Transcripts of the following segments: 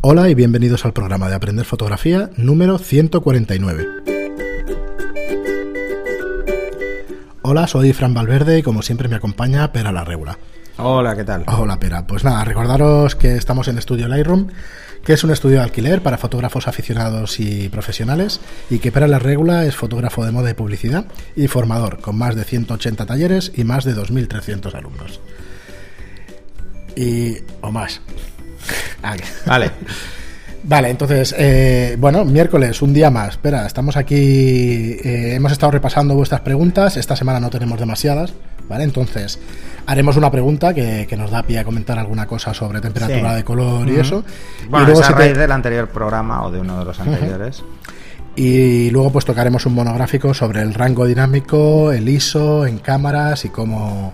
Hola y bienvenidos al programa de Aprender Fotografía número 149. Hola, soy Fran Valverde y como siempre me acompaña Pera la Regula. Hola, ¿qué tal? Hola, Pera. Pues nada, recordaros que estamos en Estudio Lightroom, que es un estudio de alquiler para fotógrafos aficionados y profesionales, y que Pera la Regula es fotógrafo de moda y publicidad y formador, con más de 180 talleres y más de 2.300 alumnos. Y... o más. Ah, Vale. Vale, entonces, eh, bueno, miércoles, un día más. Espera, estamos aquí, eh, hemos estado repasando vuestras preguntas, esta semana no tenemos demasiadas, ¿vale? Entonces, haremos una pregunta que, que nos da pie a comentar alguna cosa sobre temperatura Sí. de color y eso. Bueno, y, luego es a te- del anterior programa o de uno de los anteriores. y luego pues tocaremos un monográfico sobre el rango dinámico, el ISO en cámaras y cómo...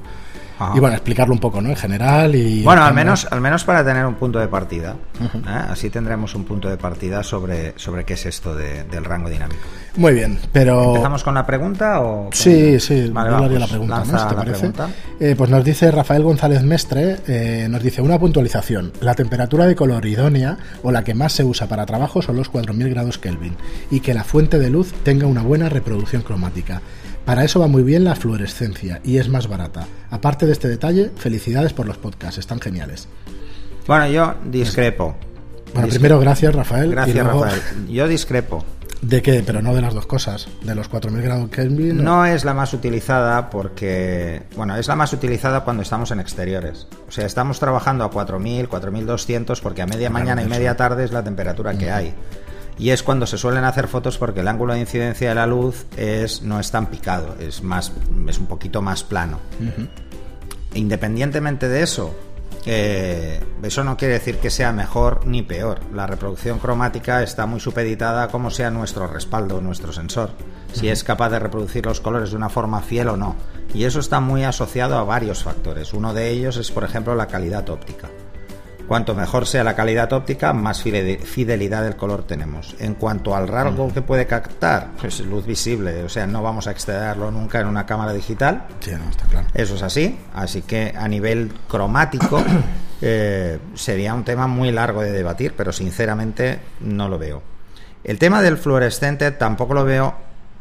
Ajá. Y bueno, explicarlo un poco, ¿no? En general y... Bueno, en al menos, al menos para tener un punto de partida. ¿eh? Así tendremos un punto de partida sobre, sobre qué es esto de- del rango dinámico. Muy bien, pero... ¿Empezamos con la pregunta o...? Sí, sí, Vale, yo va, le haría la pregunta, ¿no? Si te la parece. Eh, pues nos dice Rafael González Mestre, eh, nos dice una puntualización. La temperatura de color idónea o la que más se usa para trabajo son los 4000 grados Kelvin y que la fuente de luz tenga una buena reproducción cromática. Para eso va muy bien la fluorescencia y es más barata. Aparte de este detalle, felicidades por los podcasts, están geniales. Bueno, yo discrepo. Bueno, primero gracias Rafael. y Gracias, luego- Rafael. Yo discrepo. ¿De qué? Pero no de las dos cosas. De los 4000 grados Kelvin. No es la más utilizada porque, bueno, es la más utilizada cuando estamos en exteriores. O sea, estamos trabajando a 4000, 4200 porque a media mañana y media tarde es la temperatura que hay. Y es cuando se suelen hacer fotos porque el ángulo de incidencia de la luz es no es tan picado, es más es un poquito más plano. Independientemente de eso, eh, eso no quiere decir que sea mejor ni peor. La reproducción cromática está muy supeditada a cómo sea nuestro respaldo, nuestro sensor. Si es capaz de reproducir los colores de una forma fiel o no. Y eso está muy asociado a varios factores. Uno de ellos es, por ejemplo, la calidad óptica. Cuanto mejor sea la calidad óptica, más fide- fidelidad del color tenemos. En cuanto al rasgo que puede captar, pues luz visible, o sea, no vamos a excederlo nunca en una cámara digital. Sí, no, está claro. Eso es así, así que a nivel cromático eh, sería un tema muy largo de debatir, pero sinceramente no lo veo. El tema del fluorescente tampoco lo veo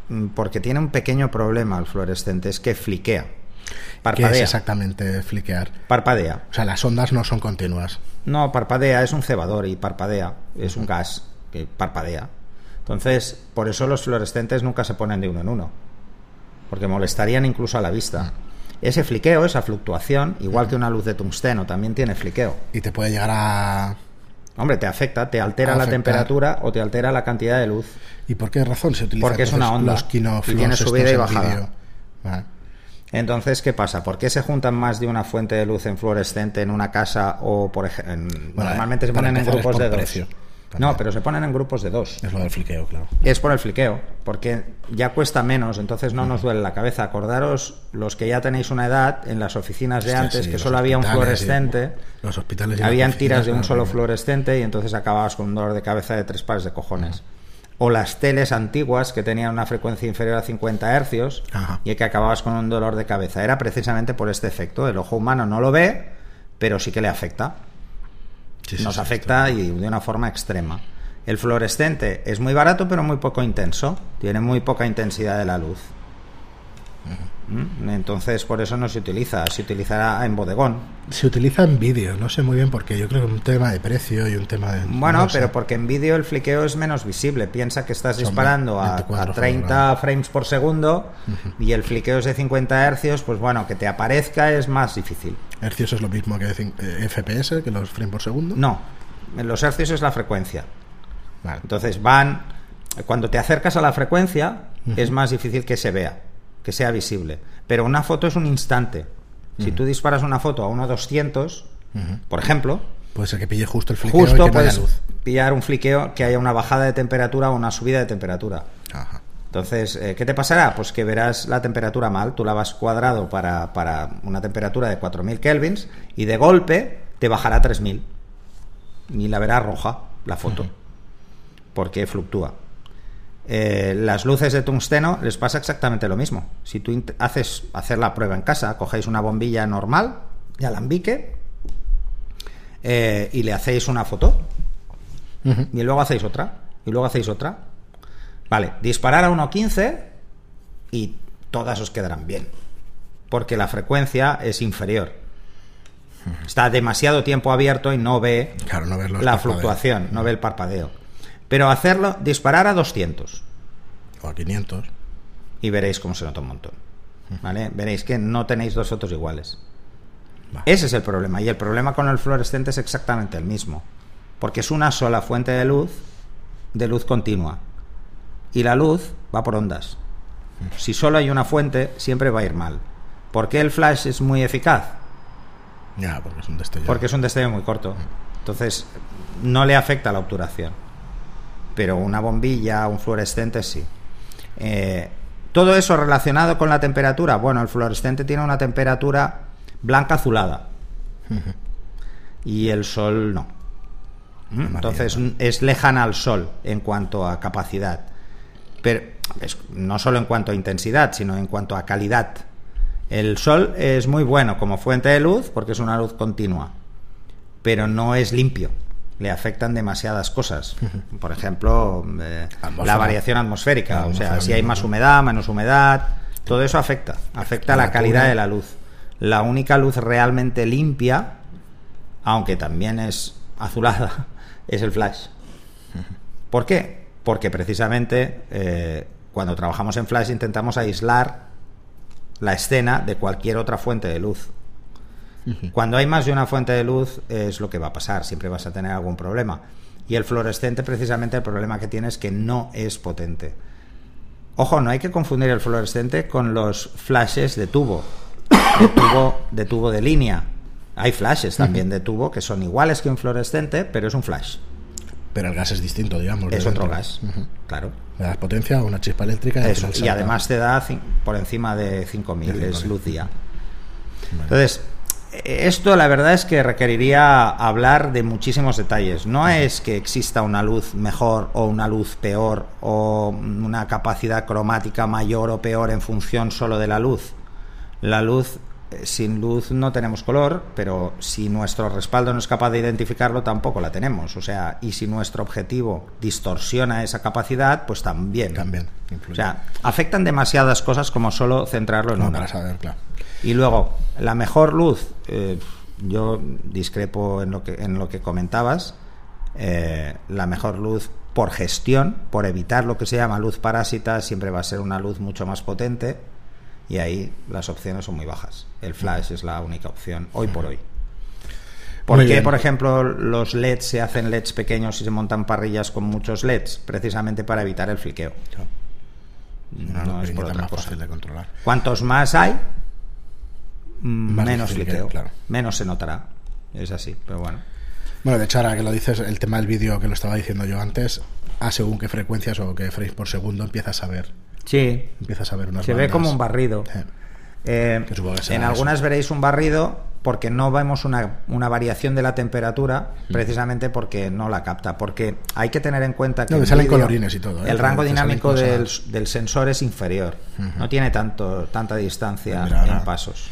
mm, porque tiene un pequeño problema el fluorescente, es que fliquea, ¿Qué es parpadea, exactamente fliquear? parpadea. O sea, las ondas no son continuas. No, parpadea, es un cebador y parpadea, es un gas que parpadea. Entonces, por eso los fluorescentes nunca se ponen de uno en uno, porque molestarían incluso a la vista. Ese fliqueo, esa fluctuación, igual que una luz de tungsteno, también tiene fliqueo. Y te puede llegar a... Hombre, te afecta, te altera la temperatura o te altera la cantidad de luz. ¿Y por qué razón se utiliza Porque es una onda, los y tiene subida y bajada. Vale. Entonces, ¿qué pasa? ¿Por qué se juntan más de una fuente de luz en fluorescente en una casa o, por ejemplo, Bueno, normalmente se ponen en grupos de dos? precio. No, pero se ponen en grupos de dos. Es lo del fliqueo, claro. Es por el fliqueo, porque ya cuesta menos, entonces no nos duele la cabeza. Acordaros, los que ya tenéis una edad, en las oficinas de Hostia, antes, sí, que solo había un hospitales y- fluorescente, Los hospitales y habían tiras de un solo fluorescente y entonces acababas con un dolor de cabeza de tres pares de cojones. O las teles antiguas que tenían una frecuencia inferior a 50 hercios Ajá. y que acababas con un dolor de cabeza. Era precisamente por este efecto. El ojo humano no lo ve, pero sí que le afecta Sí, sí, nos sí, afecta y de una forma extrema. El fluorescente es muy barato pero muy poco intenso, tiene muy poca intensidad de la luz. Entonces por eso no se utiliza, se utilizará en bodegón. Se utiliza en vídeo, no sé muy bien por qué. Yo creo que es un tema de precio y un tema de... Bueno, no sé. pero porque en vídeo el fliqueo es menos visible. Piensa que estás Son disparando a, 24 a 30 frames por segundo y el fliqueo es de 50 hercios, pues bueno, que te aparezca es más difícil. Hercios es lo mismo que eh, FPS, que los frames por segundo. No, los hercios es la frecuencia. Vale. Entonces van, cuando te acercas a la frecuencia es más difícil que se vea, que sea visible. Pero una foto es un instante. Si tú disparas una foto a 1.200, por ejemplo, Puede ser que pille justo el fliqueo y justo que puedes luz. pillar un fliqueo que haya una bajada de temperatura o una subida de temperatura. Ajá. Entonces, eh, ¿qué te pasará? Pues que verás la temperatura mal. Tú la vas cuadrado para, para una temperatura de 4000 kelvins y de golpe te bajará a 3000. Y la verás roja, la foto. Porque fluctúa. Eh, las luces de tungsteno les pasa exactamente lo mismo. Si tú haces hacer la prueba en casa, cogéis una bombilla normal de alambique eh, y le hacéis una foto Y luego hacéis otra. Y luego hacéis otra. Vale, disparar a 1.15 y todas os quedarán bien. Porque la frecuencia es inferior. Está demasiado tiempo abierto y no ve Claro, no la parpadeos. fluctuación, no ve el parpadeo. Pero hacerlo, disparar a 200 O a 500. y veréis cómo se nota un montón. ¿Vale? Veréis que no tenéis dos fotos iguales. Ese es el problema. Y el problema con el fluorescente es exactamente el mismo. Porque es una sola fuente de luz, de luz continua. Y la luz va por ondas. Si solo hay una fuente, siempre va a ir mal. ¿Por qué el flash es muy eficaz? Ya, porque es un destello. Porque es un destello muy corto. Entonces, no le afecta la obturación. Pero una bombilla, un fluorescente, sí. Eh, Todo eso relacionado con la temperatura. Bueno, el fluorescente tiene una temperatura blanca azulada. Y el sol no. ¿Mm? Entonces es lejana al sol en cuanto a capacidad. Pero es- no solo en cuanto a intensidad, sino en cuanto a calidad. El sol es muy bueno como fuente de luz porque es una luz continua, pero no es limpio. Le afectan demasiadas cosas. Por ejemplo, eh, la variación atmosférica. La O sea, si hay más humedad, menos humedad, todo eso afecta. Afecta la calidad de la luz. La única luz realmente limpia, aunque también es azulada, es el flash. ¿Por qué? Porque precisamente eh, cuando trabajamos en flash intentamos aislar la escena de cualquier otra fuente de luz. Cuando hay más de una fuente de luz es lo que va a pasar, siempre vas a tener algún problema. Y el fluorescente precisamente el problema que tiene es que no es potente. Ojo, no hay que confundir el fluorescente con los flashes de tubo, de tubo de, tubo de línea. Hay flashes también de tubo que son iguales que un fluorescente, pero es un flash. Pero el gas es distinto, digamos. Es otro gas, claro. Le das potencia a una chispa eléctrica y, Eso, además te da por encima de 5.000, De es 5.000. luz día. Vale. Entonces, esto la verdad es que requeriría hablar de muchísimos detalles. No es que exista una luz mejor o una luz peor o una capacidad cromática mayor o peor en función solo de la luz. La luz, eh, sin luz no tenemos color, pero si nuestro respaldo no es capaz de identificarlo, tampoco la tenemos. O sea, y si nuestro objetivo distorsiona esa capacidad, pues también. También O sea, afectan demasiadas cosas como solo centrarlo en No, una. para saber, claro. Y luego, la mejor luz, eh, yo discrepo en lo que, en lo que comentabas, eh, la mejor luz por gestión, por evitar lo que se llama luz parásita, siempre va a ser una luz mucho más potente y ahí las opciones son muy bajas. El flash es la única opción hoy por hoy. ¿Por qué, por ejemplo, los LEDs se hacen LEDs pequeños y se montan parrillas con muchos LEDs? Precisamente para evitar el fliqueo. No luz es por otra más cosa. fácil de controlar. Cuantos más hay, Más menos fliqueo, claro. menos se notará. Es así, pero bueno. Bueno, de hecho, ahora que lo dices, el tema del vídeo que lo estaba diciendo yo antes, a según qué frecuencias o qué frames por segundo empiezas a ver. Sí, Empiezas a ver unas se ve como un barrido. Sí. Eh, Que que en algunas veréis un barrido porque no vemos una, una variación de la temperatura, Mm. precisamente porque no la capta. Porque hay que tener en cuenta que No, que en salen colorines y todo, ¿eh? el rango dinámico del, del sensor es inferior. No tiene tanto tanta distancia Mira, ahora- en pasos.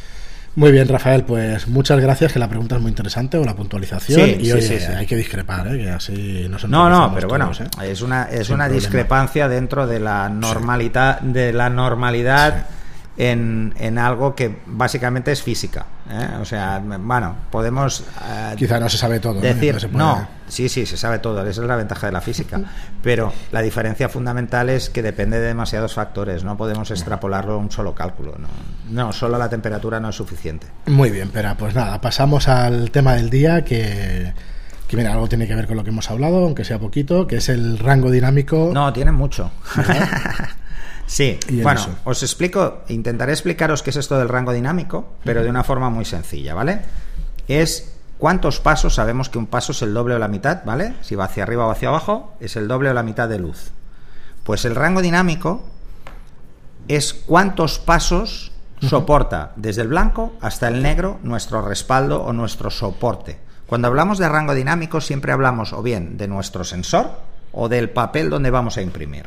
Muy bien, Rafael, pues muchas gracias, que la pregunta es muy interesante, o la puntualización, Sí, y sí, oye, sí, sí. hay que discrepar, ¿eh? que así No, no, enriquecemos pero bueno, ¿eh? es una, es Sin una problema. discrepancia dentro de la normalidad, de la normalidad en, en algo que básicamente es física. ¿eh? O sea, bueno, podemos eh, Quizá no se sabe todo. ¿no? decir, Entonces se puede- no, sí, sí, se sabe todo, esa es la ventaja de la física. Pero la diferencia fundamental es que depende de demasiados factores, no podemos extrapolarlo a un solo cálculo. No, no solo la temperatura no es suficiente. Muy bien, pero pues nada, pasamos al tema del día que, que mira, algo tiene que ver con lo que hemos hablado, aunque sea poquito, que es el rango dinámico. No, tiene mucho. sí, bueno, eso. os explico, intentaré explicaros qué es esto del rango dinámico, pero de una forma muy sencilla, ¿vale? Es cuántos pasos, sabemos que un paso es el doble o la mitad, ¿vale? Si va hacia arriba o hacia abajo, es el doble o la mitad de luz. Pues el rango dinámico es cuántos pasos soporta desde el blanco hasta el negro nuestro respaldo o nuestro soporte. Cuando hablamos de rango dinámico siempre hablamos o bien de nuestro sensor o del papel donde vamos a imprimir.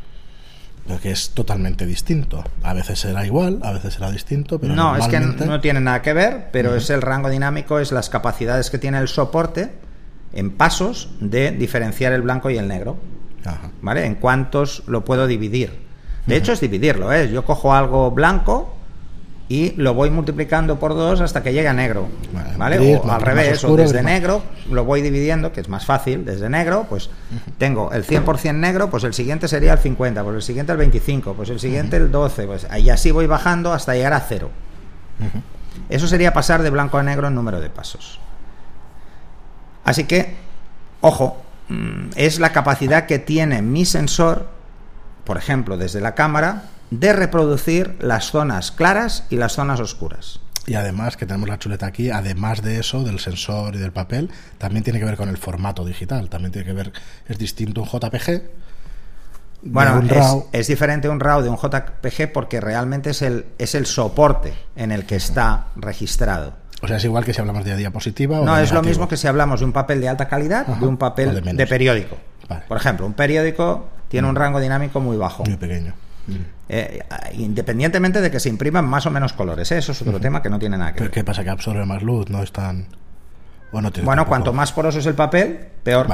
Lo que es totalmente distinto. A veces será igual, a veces será distinto, pero no, es que no tiene nada que ver, pero es el rango dinámico, es las capacidades que tiene el soporte en pasos de diferenciar el blanco y el negro. ¿Vale? En cuántos lo puedo dividir. De hecho, es dividirlo, ¿eh? Yo cojo algo blanco y lo voy multiplicando por dos hasta que llegue a negro. ¿Vale? o al revés, o desde negro lo voy dividiendo, que es más fácil, desde negro, pues tengo el 100% negro, pues el siguiente sería el 50, pues el siguiente el 25, pues el siguiente el 12, pues y así voy bajando hasta llegar a cero. Eso sería pasar de blanco a negro en número de pasos. Así que, ojo, mm, es la capacidad que tiene mi sensor, por ejemplo, desde la cámara, de reproducir las zonas claras y las zonas oscuras. Y además, que tenemos la chuleta aquí, además de eso, del sensor y del papel, también tiene que ver con el formato digital. También tiene que ver, es distinto un JPG. Bueno, es, es, diferente un RAW de un JPG porque realmente es el, es el soporte en el que está registrado. O sea, es igual que si hablamos de diapositiva o No, es lo mismo que si hablamos de un papel de alta calidad de un papel de, periódico. Por ejemplo, un periódico tiene un mm. rango dinámico muy bajo. Muy pequeño. Eh, independientemente de que se impriman más o menos colores, ¿eh? eso es otro tema que no tiene nada que ver. ¿Qué pasa? ¿Que absorbe más luz? ¿No es tan.? bueno, cuanto más poroso es el papel, peor,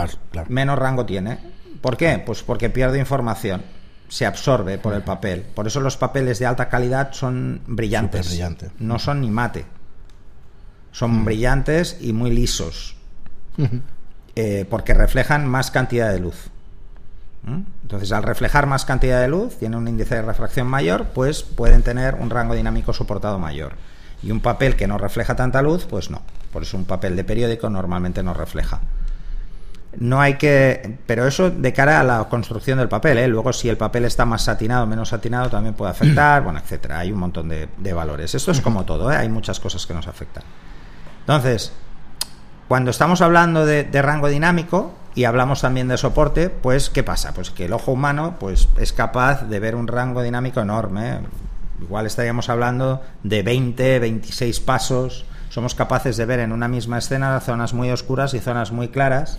menos rango tiene. ¿Por qué? Pues porque pierde información, se absorbe por el papel. Por eso los papeles de alta calidad son brillantes, no son ni mate. Son brillantes y muy lisos, eh, porque reflejan más cantidad de luz. Entonces, al reflejar más cantidad de luz, tiene un índice de refracción mayor, pues pueden tener un rango dinámico soportado mayor. Y un papel que no refleja tanta luz, pues no. Por eso un papel de periódico normalmente no refleja. No hay que. Pero eso de cara a la construcción del papel, ¿eh? Luego, si el papel está más satinado o menos satinado, también puede afectar, bueno, etcétera. Hay un montón de, valores. Esto es como todo, ¿eh? Hay muchas cosas que nos afectan. Entonces, cuando estamos hablando de rango dinámico, y hablamos también de soporte, pues ¿qué pasa? Pues que el ojo humano pues, es capaz de ver un rango dinámico enorme. Igual estaríamos hablando de 20, 26 pasos. Somos capaces de ver en una misma escena zonas muy oscuras y zonas muy claras.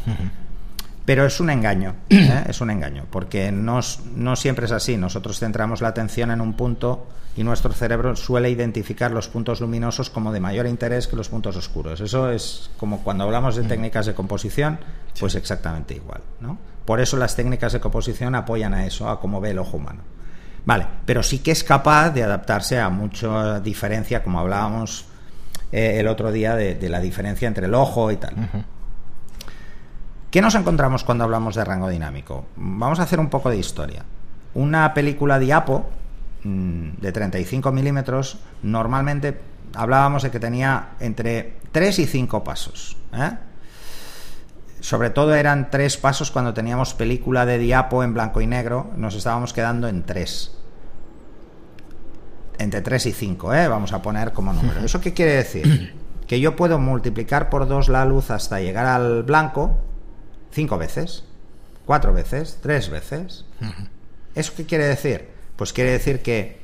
Pero es un engaño, ¿eh? es un engaño, porque no, no siempre es así. Nosotros centramos la atención en un punto y nuestro cerebro suele identificar los puntos luminosos como de mayor interés que los puntos oscuros. Eso es como cuando hablamos de técnicas de composición, pues exactamente igual. ¿no? Por eso las técnicas de composición apoyan a eso, a cómo ve el ojo humano. Vale, pero sí que es capaz de adaptarse a mucha diferencia, como hablábamos eh, el otro día, de, la diferencia entre el ojo y tal. ¿Qué nos encontramos cuando hablamos de rango dinámico? Vamos a hacer un poco de historia. Una película diapo mm, de 35 milímetros, normalmente hablábamos de que tenía entre 3 y 5 pasos. ¿eh? Sobre todo eran 3 pasos cuando teníamos película de diapo en blanco y negro, nos estábamos quedando en 3. Entre 3 y 5, ¿eh? vamos a poner como número. ¿Eso qué quiere decir? Que yo puedo multiplicar por 2 la luz hasta llegar al blanco cinco veces, cuatro veces, tres veces. ¿Eso qué quiere decir? Pues quiere decir que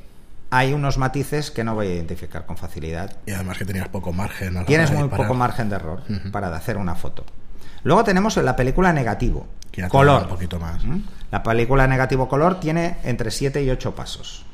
hay unos matices que no voy a identificar con facilidad. Y además que tenías poco margen. Tienes muy poco margen de error para hacer una foto. Luego tenemos la película negativo, color. Un poquito más. La película negativo color tiene entre 7 y 8 pasos.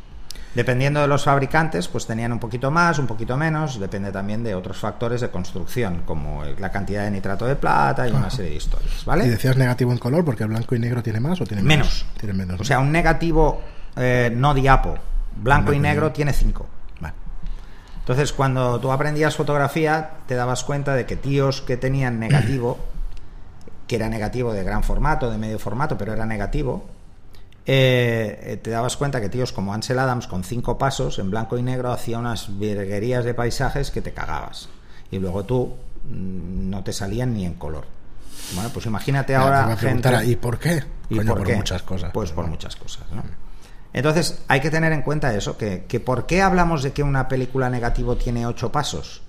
Dependiendo de los fabricantes, pues tenían un poquito más, un poquito menos, depende también de otros factores de construcción, como la cantidad de nitrato de plata y una serie de historias, ¿vale? ¿Y decías negativo en color porque el blanco y negro tiene más o tiene menos? Menos. Tiene menos O sea, un negativo eh, no diapo, blanco, y negro tiene 5. Vale. Entonces, cuando tú aprendías fotografía, te dabas cuenta de que tíos que tenían negativo, que era negativo de gran formato, de medio formato, pero era negativo, eh, eh, te dabas cuenta que tíos como Ansel Adams con cinco pasos en blanco y negro hacía unas virguerías de paisajes que te cagabas. Y luego tú mm, no te salían ni en color. Bueno pues imagínate ahora gente... ¿y por qué? ¿Y por, muchas cosas pues por muchas cosas ¿no? entonces hay que tener en cuenta eso que, que por qué hablamos de que una película negativo tiene ocho pasos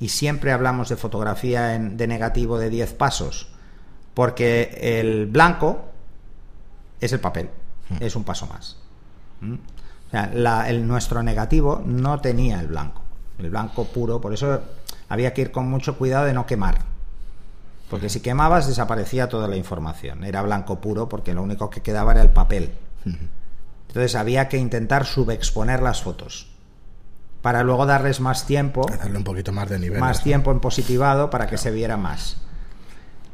y siempre hablamos de fotografía en, de negativo de diez pasos. Porque el blanco es el papel es un paso más. ¿Mm? O sea, el, nuestro negativo no tenía el blanco, el blanco puro, por eso había que ir con mucho cuidado de no quemar. Porque si quemabas desaparecía toda la información. Era blanco puro porque lo único que quedaba era el papel. Entonces había que intentar subexponer las fotos para luego darles más tiempo. Hacerle un poquito más de nivel. Más tiempo en positivado para que se viera más.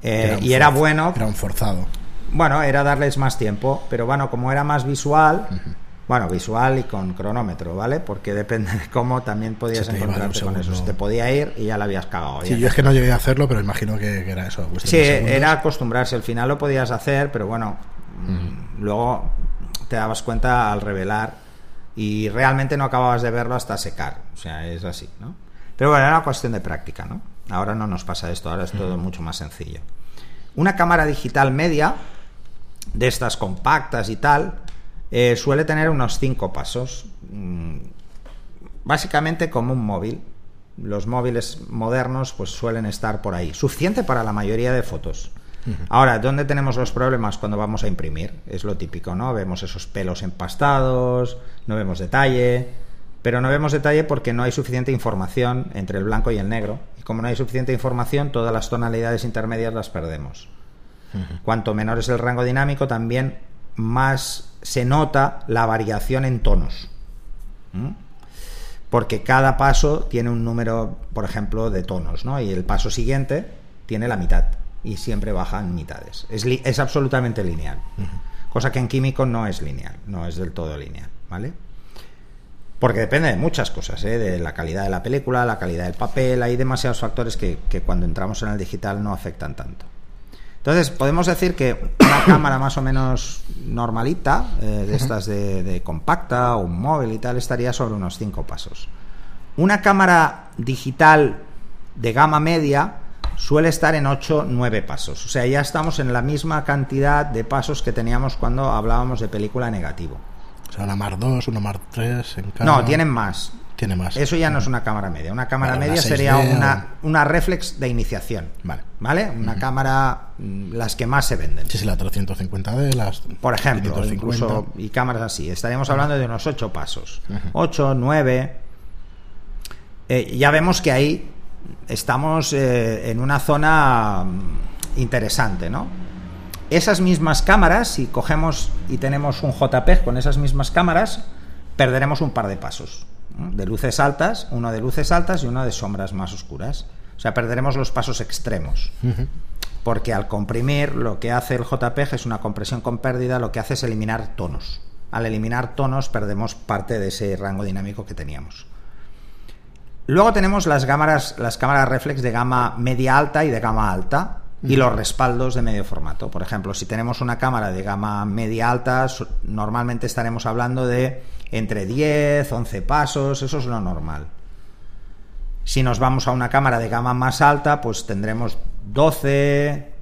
Eh, y era bueno. Era un forzado. Bueno, era darles más tiempo, pero bueno, como era más visual, bueno, visual y con cronómetro, ¿vale? Porque depende de cómo también podías encontrarte con eso. Se te podía ir y ya la habías cagado. Sí, yo es que no llegué a hacerlo, pero imagino que, era eso. Sí, era acostumbrarse. Al final lo podías hacer, pero bueno, mm, luego te dabas cuenta al revelar y realmente no acababas de verlo hasta secar. O sea, es así, ¿no? Pero bueno, era una cuestión de práctica, ¿no? Ahora no nos pasa esto, ahora es todo mucho más sencillo. Una cámara digital media, de estas compactas y tal, eh, suele tener unos cinco pasos. Mm, básicamente como un móvil. Los móviles modernos pues suelen estar por ahí. Suficiente para la mayoría de fotos. Ahora, ¿dónde tenemos los problemas cuando vamos a imprimir? Es lo típico, ¿no? Vemos esos pelos empastados, no vemos detalle, pero no vemos detalle porque no hay suficiente información entre el blanco y el negro. Y como no hay suficiente información, todas las tonalidades intermedias las perdemos. Cuanto menor es el rango dinámico, también más se nota la variación en tonos. Porque cada paso tiene un número, por ejemplo, de tonos, ¿no? Y el paso siguiente tiene la mitad y siempre bajan mitades. Es, es absolutamente lineal. Cosa que en químico no es lineal, no es del todo lineal, ¿vale? Porque depende de muchas cosas, ¿eh? de la calidad de la película, la calidad del papel, hay demasiados factores que cuando entramos en el digital no afectan tanto. Entonces, podemos decir que una cámara más o menos normalita, eh, de estas de, compacta o un móvil y tal, estaría sobre unos 5 pasos. Una cámara digital de gama media suele estar en 8-9 pasos. O sea, ya estamos en la misma cantidad de pasos que teníamos cuando hablábamos de película negativo. O sea, una Mar 2, una Mar 3 en No, tienen más. Tiene más. Eso ya no es una cámara media. Una cámara media sería una, una reflex de iniciación. Vale. ¿Vale? Una cámara, mm, las que más se venden. Sí, sí, la 350D, las. Por ejemplo, incluso. Y cámaras así. Estaríamos hablando de unos 8 pasos. 8, 9. Eh, ya vemos que ahí estamos eh, en una zona mm, interesante, ¿no? Esas mismas cámaras, si cogemos y tenemos un JPEG con esas mismas cámaras, perderemos un par de pasos de luces altas, uno de luces altas y uno de sombras más oscuras. O sea, perderemos los pasos extremos. Porque al comprimir, lo que hace el JPEG es una compresión con pérdida, lo que hace es eliminar tonos. Al eliminar tonos, perdemos parte de ese rango dinámico que teníamos. Luego tenemos las cámaras, las cámaras reflex de gama media alta y de gama alta y los respaldos de medio formato. Por ejemplo, si tenemos una cámara de gama media alta, normalmente estaremos hablando de entre 10, 11 pasos, eso es lo normal. Si nos vamos a una cámara de gama más alta, pues tendremos 12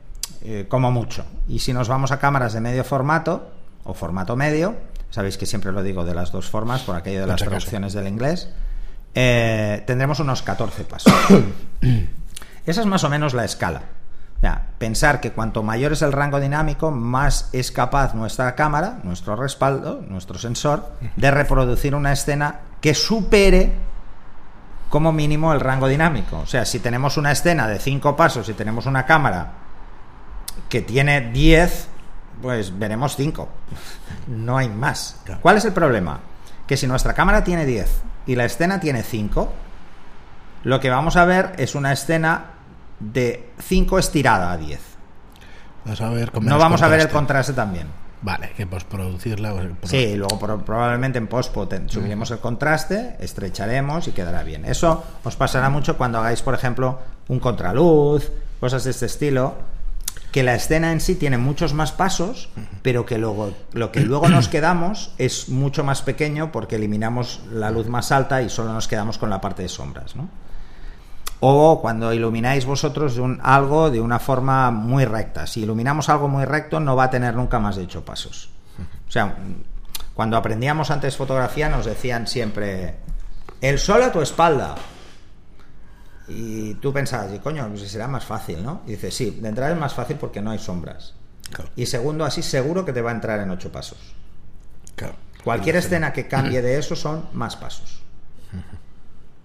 eh, como mucho. Y si nos vamos a cámaras de medio formato o formato medio, sabéis que siempre lo digo de las dos formas por aquello de las traducciones del inglés, eh, tendremos unos 14 pasos. Esa es más o menos la escala pensar que cuanto mayor es el rango dinámico, más es capaz nuestra cámara, nuestro respaldo, nuestro sensor, de reproducir una escena que supere como mínimo el rango dinámico. O sea, si tenemos una escena de 5 pasos y tenemos una cámara que tiene 10, pues veremos 5. No hay más. ¿Cuál es el problema? Que si nuestra cámara tiene 10 y la escena tiene 5, lo que vamos a ver es una escena de 5 estirada a 10. no vamos a ver el contraste también. Vale, que postproducirla. Sí, luego probablemente en post subiremos el contraste, estrecharemos y quedará bien. Eso os pasará mucho cuando hagáis, por ejemplo, un contraluz, cosas de este estilo, que la escena en sí tiene muchos más pasos, pero que luego lo que luego nos quedamos es mucho más pequeño porque eliminamos la luz más alta y solo nos quedamos con la parte de sombras, ¿no? O cuando ilumináis vosotros algo de una forma muy recta. Si iluminamos algo muy recto no va a tener nunca más de ocho pasos. O sea, cuando aprendíamos antes fotografía nos decían siempre el sol a tu espalda. Y tú pensabas, y coño, pues será más fácil, ¿no? Y dices, sí, de entrada es más fácil porque no hay sombras. Y segundo, así seguro que te va a entrar en ocho pasos. Cualquier escena que cambie de eso son más pasos.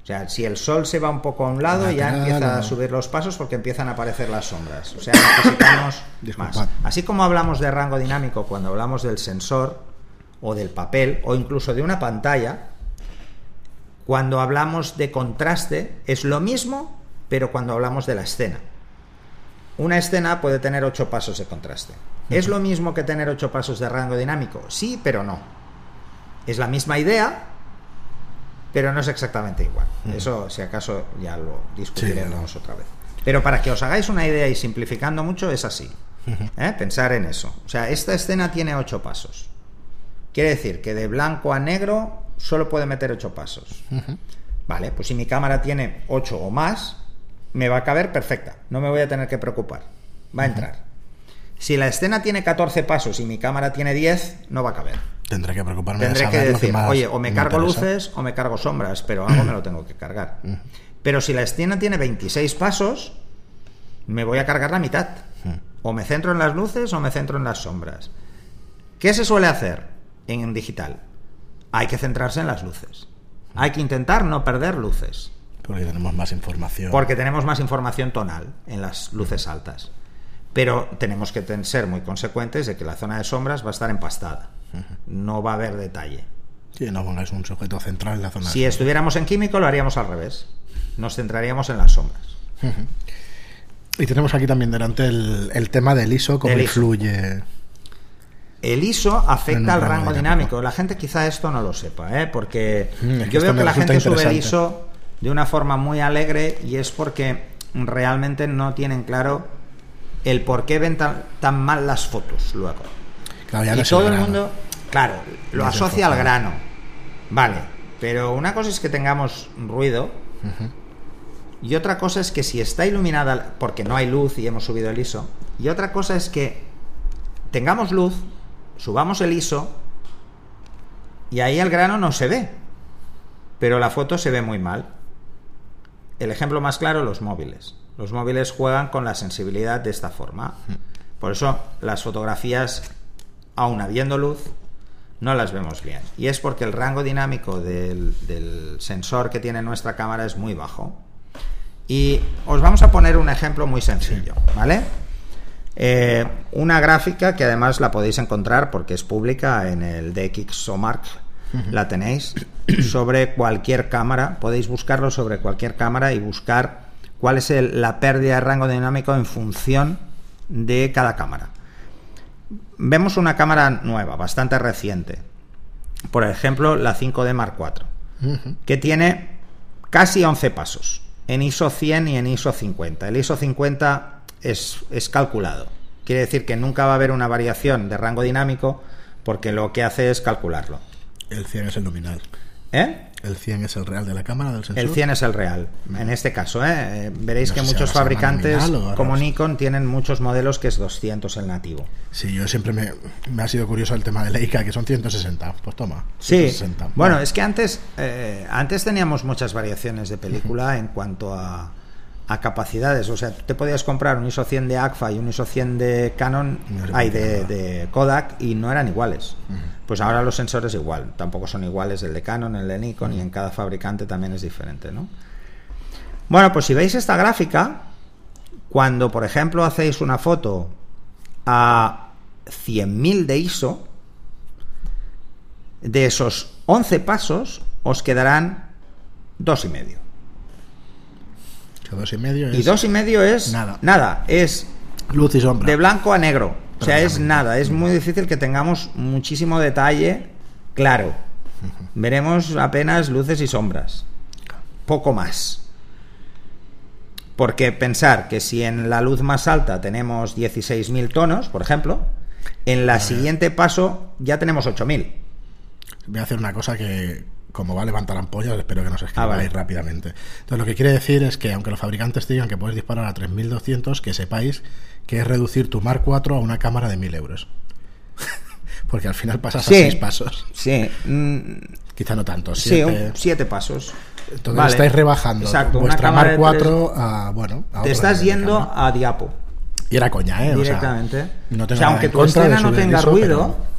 O sea, si el sol se va un poco a un lado, ya empieza a subir los pasos porque empiezan a aparecer las sombras. O sea, necesitamos más. Así como hablamos de rango dinámico cuando hablamos del sensor o del papel o incluso de una pantalla, cuando hablamos de contraste es lo mismo, pero cuando hablamos de la escena. una escena puede tener ocho pasos de contraste. ¿Es lo mismo que tener ocho pasos de rango dinámico? Sí, pero no. Es la misma idea, pero no es exactamente igual. Eso, si acaso, ya lo discutiremos otra vez. Pero para que os hagáis una idea y simplificando mucho, es así. ¿eh? Pensar en eso. O sea, esta escena tiene ocho pasos. Quiere decir que de blanco a negro solo puede meter ocho pasos. Vale, pues si mi cámara tiene ocho o más, me va a caber perfecta. No me voy a tener que preocupar. Va a entrar. Si la escena tiene 14 pasos y mi cámara tiene 10, no va a caber. Tendré que preocuparme Tendré de que lo decir, más oye, o me cargo interesa. luces o me cargo sombras, pero algo me lo tengo que cargar. Pero si la escena tiene 26 pasos, me voy a cargar la mitad. O me centro en las luces o me centro en las sombras. ¿Qué se suele hacer en digital? Hay que centrarse en las luces. Hay que intentar no perder luces. Porque tenemos más información. Porque tenemos más información tonal en las luces altas. Pero tenemos que ser muy consecuentes de que la zona de sombras va a estar empastada. No va a haber detalle. Sí, no pongáis un sujeto central en la zona. Si de- estuviéramos en químico lo haríamos al revés. Nos centraríamos en las sombras. Y tenemos aquí también delante el, el tema del ISO, cómo ISO. influye. El ISO afecta al rango dinámico. La gente quizá esto no lo sepa, ¿eh? porque Mm, yo veo que la gente sube el. ISO de una forma muy alegre y es porque realmente no tienen claro el por qué ven tan, tan mal las fotos luego. Claro, ya y no todo el mundo, claro, lo No asocia al grano. Vale, pero una cosa es que tengamos ruido y otra cosa es que si está iluminada, porque no hay luz y hemos subido el ISO, y otra cosa es que tengamos luz, subamos el ISO y ahí el grano no se ve, pero la foto se ve muy mal. El ejemplo más claro, los móviles. Los móviles juegan con la sensibilidad de esta forma. Por eso las fotografías, aun habiendo luz, no las vemos bien. Y es porque el rango dinámico del, del sensor que tiene nuestra cámara es muy bajo. Y os vamos a poner un ejemplo muy sencillo, ¿vale? Eh, una gráfica que además la podéis encontrar porque es pública en el DxOMark, la tenéis, sobre cualquier cámara, podéis buscarlo sobre cualquier cámara y buscar cuál es el- la pérdida de rango dinámico en función de cada cámara. Vemos una cámara nueva, bastante reciente, por ejemplo la 5D Mark IV, que tiene casi 11 pasos en ISO 100 y en ISO 50. El ISO 50 es, es calculado. Quiere decir que nunca va a haber una variación de rango dinámico porque lo que hace es calcularlo. El 100 es el nominal. ¿Eh? El 100 es el real de la cámara del sensor. El 100 es el real, en este caso. ¿eh? Eh, Veréis No que muchos fabricantes, como Nikon, tienen muchos modelos que es 200 el nativo. Sí, yo siempre me, me ha sido curioso el tema de Leica, que son 160. Pues toma. Sí, 160. bueno, es que antes, eh, antes teníamos muchas variaciones de película en cuanto a, a capacidades. O sea, tú te podías comprar un ISO 100 de AGFA y un ISO 100 de Canon, No se ay, parecía de, nada. de Kodak, y no eran iguales. Pues ahora los sensores igual, tampoco son iguales el de Canon, el de Nikon, y en cada fabricante también es diferente, ¿no? Bueno, pues si veis esta gráfica, cuando por ejemplo hacéis una foto a 100.000 de ISO, de esos 11 pasos os quedarán dos y medio. Que dos y medio Y es dos y medio es Nada. nada es luz y sombra. de blanco a negro. O sea, es nada. Es muy difícil que tengamos muchísimo detalle claro. Veremos apenas luces y sombras. Poco más. Porque pensar que si en la luz más alta tenemos 16.000 tonos, por ejemplo, en la siguiente paso ya tenemos 8.000. Voy a hacer una cosa que, como va a levantar ampollas, espero que nos escribáis Ah, vale. rápidamente. Entonces, lo que quiere decir es que, aunque los fabricantes te digan que puedes disparar a 3200, que sepáis que es reducir tu Mark IV a una cámara de 1000 euros. Porque al final pasas a Sí. 6 pasos. Sí, mm, Quizá no tanto. sí, siete. un- siete pasos. Entonces Vale. estáis rebajando Exacto, vuestra Mark de tres- IV a, bueno, a Te estás yendo cámara. a diapo. Y era coña, ¿eh? O sea, directamente. no o tengo sea, nada aunque tu escena no tenga ruido, pero-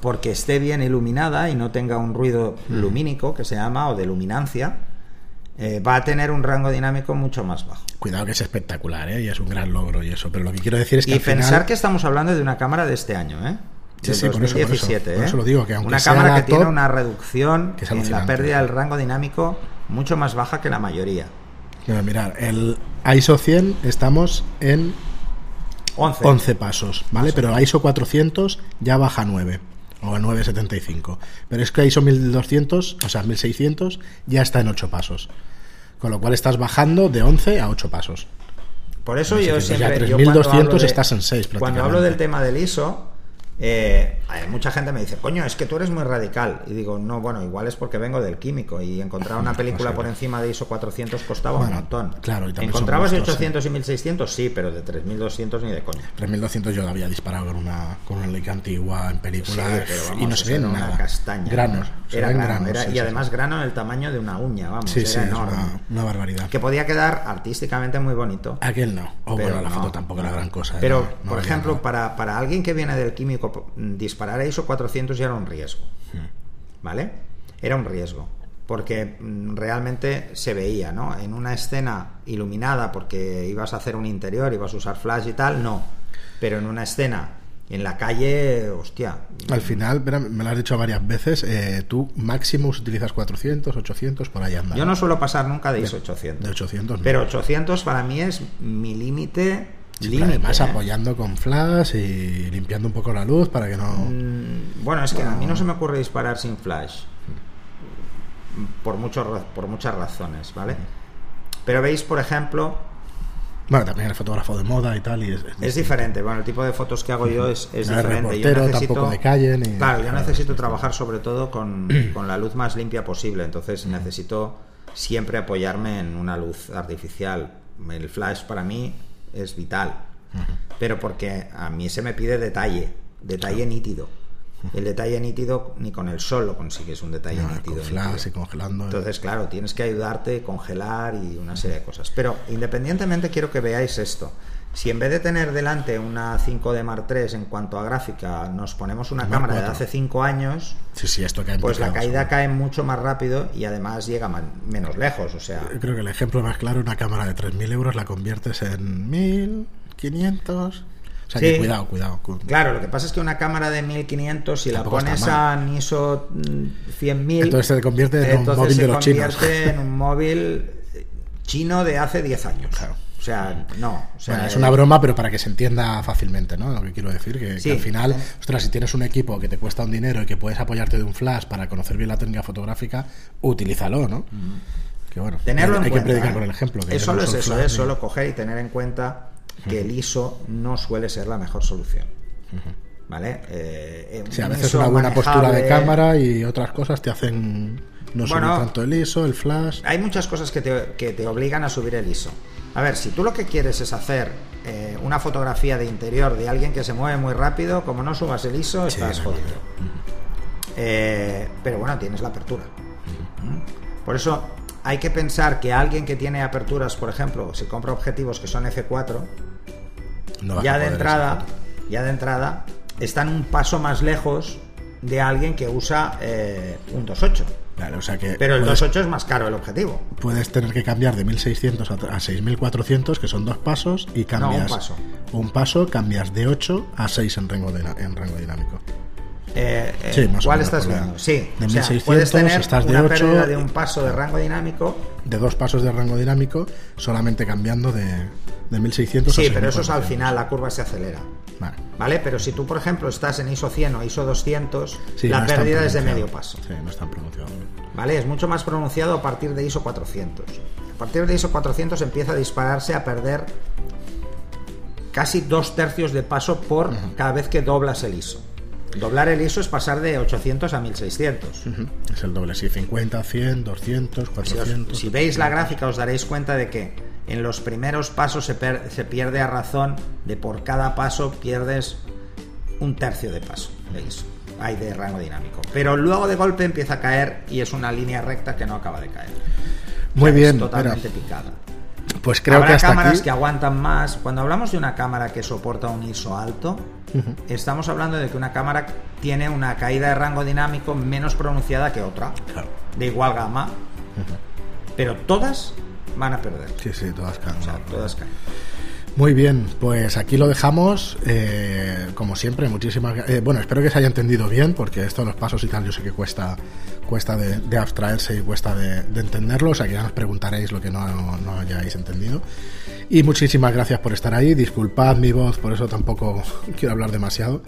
porque esté bien iluminada y no tenga un ruido lumínico, que se llama, o de luminancia, eh, va a tener un rango dinámico mucho más bajo. Cuidado que es espectacular, ¿eh? Y es un gran logro y eso. Pero lo que quiero decir es que Y al pensar final- que estamos hablando de una cámara de este año, ¿eh? Sí, sí, por eso, por eso. 2017, Por ¿eh? eso lo digo, que aunque Una sea cámara que tiene una reducción que en la pérdida del rango dinámico mucho más baja que la mayoría. Mira, mirad, el ISO 100 estamos en 11. 11 pasos, ¿vale? Pero a ISO 400 ya baja a 9 o a 975. Pero es que a ISO 1200, o sea, 1600 ya está en 8 pasos. Con lo cual estás bajando de 11 a 8 pasos. Por eso yo siempre. 3200 cuando hablo de- estás en seis, Cuando prácticamente. hablo del tema del ISO, eh, mucha gente me dice, coño, es que tú eres muy radical. Y digo, no, bueno, igual es porque vengo del químico y encontrar una película Posible. por encima de ISO 400 costaba Bueno, un montón. claro, y ¿Encontrabas gustos, 800 y 1600? Sí, pero de 3200 ni de coña. 3200 yo lo había disparado con una con una Leica antigua en película Sí, pero vamos, y no se ve era una nada. castaña. Granos, Era grano, granos, era- sí, y sí, además grano en el tamaño de una uña, vamos, Sí, era sí, enorme. una, una barbaridad. Que podía quedar artísticamente muy bonito. Aquel no. O Pero bueno, la no, foto tampoco era gran cosa. Pero, no por ejemplo, nada. para, para alguien que viene del químico, disparar a ISO 400 ya era un riesgo. ¿Vale? Era un riesgo. Porque mm, realmente se veía, ¿no? En una escena iluminada, porque ibas a hacer un interior, ibas a usar flash y tal, no. Pero en una escena en la calle, hostia. Al final, me lo has dicho varias veces, eh, tú máximo utilizas 400, 800, por ahí anda. Yo no suelo pasar nunca de ISO 800. De 800 no. Pero 800 para mí es mi límite. Límite, además ¿eh? apoyando con flash y limpiando un poco la luz para que no... Mm, Bueno, es que a mí no se me ocurre disparar sin flash. Por, muchos por muchas razones, ¿vale? Pero veis, por ejemplo, Bueno, también eres fotógrafo de moda y tal y es... es diferente. Bueno, el tipo de fotos que hago yo es, es No diferente. Yo necesito, tampoco de calle, ni- Claro, yo necesito trabajar sobre todo con, con la luz más limpia posible. Entonces necesito siempre apoyarme en una luz artificial. El flash para mí es vital. Pero porque a mí se me pide detalle, detalle nítido. El detalle nítido ni con el sol lo consigues un detalle No, nítido. congelando. Entonces, claro, tienes que ayudarte, congelar y una serie de cosas. Pero independientemente quiero que veáis esto. Si en vez de tener delante una 5D Mark III en cuanto a gráfica, nos ponemos una Mark cámara de IV. hace 5 años, Sí, sí, esto cae pues la caída cae mucho más rápido y además llega man- menos lejos. O sea, Creo que el ejemplo más claro, una cámara de 3.000 euros la conviertes en 1.500. O sea Sí. que cuidado, cuidado. cu- claro, lo que pasa es que una cámara de 1500, si la Tampoco está pones a ISO mm, 100.000, Entonces se convierte en un móvil de los chinos. en un móvil chino de hace 10 años. Claro. O sea, no. O sea, Bueno, es eh, una broma, pero para que se entienda fácilmente, ¿no? Lo que quiero decir, que, al final, ostras, si tienes un equipo que te cuesta un dinero y que puedes apoyarte de un flash para conocer bien la técnica fotográfica, utilízalo, ¿no? Que bueno, tenerlo hay, en hay cuenta, que predicar ¿eh? con el ejemplo. Que es solo es eso, es solo coger y tener en cuenta que el ISO no suele ser la mejor solución. ¿Vale? Eh, Sí, a veces una buena postura de cámara y otras cosas te hacen no subir Bueno, tanto el ISO, el flash. Hay muchas cosas que te, que te obligan a subir el ISO. A ver, si tú lo que quieres es hacer eh, una fotografía de interior de alguien que se mueve muy rápido, como no subas el ISO, Sí, estás jodido. Eh, pero bueno, tienes la apertura. ¿Mm? Por eso hay que pensar que alguien que tiene aperturas, por ejemplo, si compra objetivos que son F4, No vas a ya de entrada, ya de entrada, están un paso más lejos de alguien que usa eh, un 2.8. Claro, o sea que Pero el puedes, 2.8 es más caro el objetivo. puedes tener que cambiar de 1600 a, a 6400, que son dos pasos, y cambias. paso. Un paso, cambias de 8 a 6 en rango, dina- en rango dinámico. Eh, eh, Sí, más o ¿Cuál menos, estás viendo? Sí, de o sea, 1600 puedes tener estás de una 8 pérdida de un paso de rango dinámico. De dos pasos de rango dinámico, solamente cambiando de, de 1600 a Sí, pero eso es al 6400. final, la curva se acelera. Vale. ¿Vale? Pero si tú, por ejemplo, estás en ISO 100 o ISO 200, Sí, la no pérdida es de medio paso. Sí, no es tan pronunciado. ¿Vale? Es mucho más pronunciado a partir de ISO 400. A partir de ISO 400 empieza a dispararse a perder casi dos tercios de paso por cada vez que doblas el ISO. Doblar el ISO es pasar de 800 a 1600. Ujú. Es el doble, sí, 50, 100, 200, Si, os- 400. si veis la gráfica os daréis cuenta de que en los primeros pasos se, per- se pierde a razón de por cada paso pierdes un tercio de paso de ISO. Hay de rango dinámico. Pero luego de golpe empieza a caer y es una línea recta que no acaba de caer. Muy O sea, bien, Es totalmente picada. Pues creo Habrá que hasta cámaras aquí. que aguantan más. Cuando hablamos de una cámara que soporta un ISO alto, estamos hablando de que una cámara tiene una caída de rango dinámico menos pronunciada que otra, Claro. de igual gama, pero todas van a perder. Sí, sí, todas caen. O sea, ¿no? todas caen. Muy bien, pues aquí lo dejamos. eh, como siempre, muchísimas eh, Bueno, espero que se haya entendido bien, porque esto de los pasos y tal, yo sé que cuesta cuesta de, de abstraerse y cuesta de, de entenderlo. O sea que ya nos preguntaréis lo que no, no hayáis entendido. Y muchísimas gracias por estar ahí. Disculpad mi voz, por eso tampoco quiero hablar demasiado.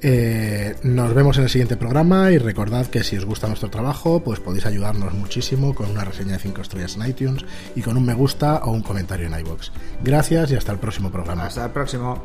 Eh, nos vemos en el siguiente programa y recordad que si os gusta nuestro trabajo, pues podéis ayudarnos muchísimo con una reseña de 5 estrellas en iTunes y con un me gusta o un comentario en iBox. Gracias y hasta el próximo programa. Hasta el próximo.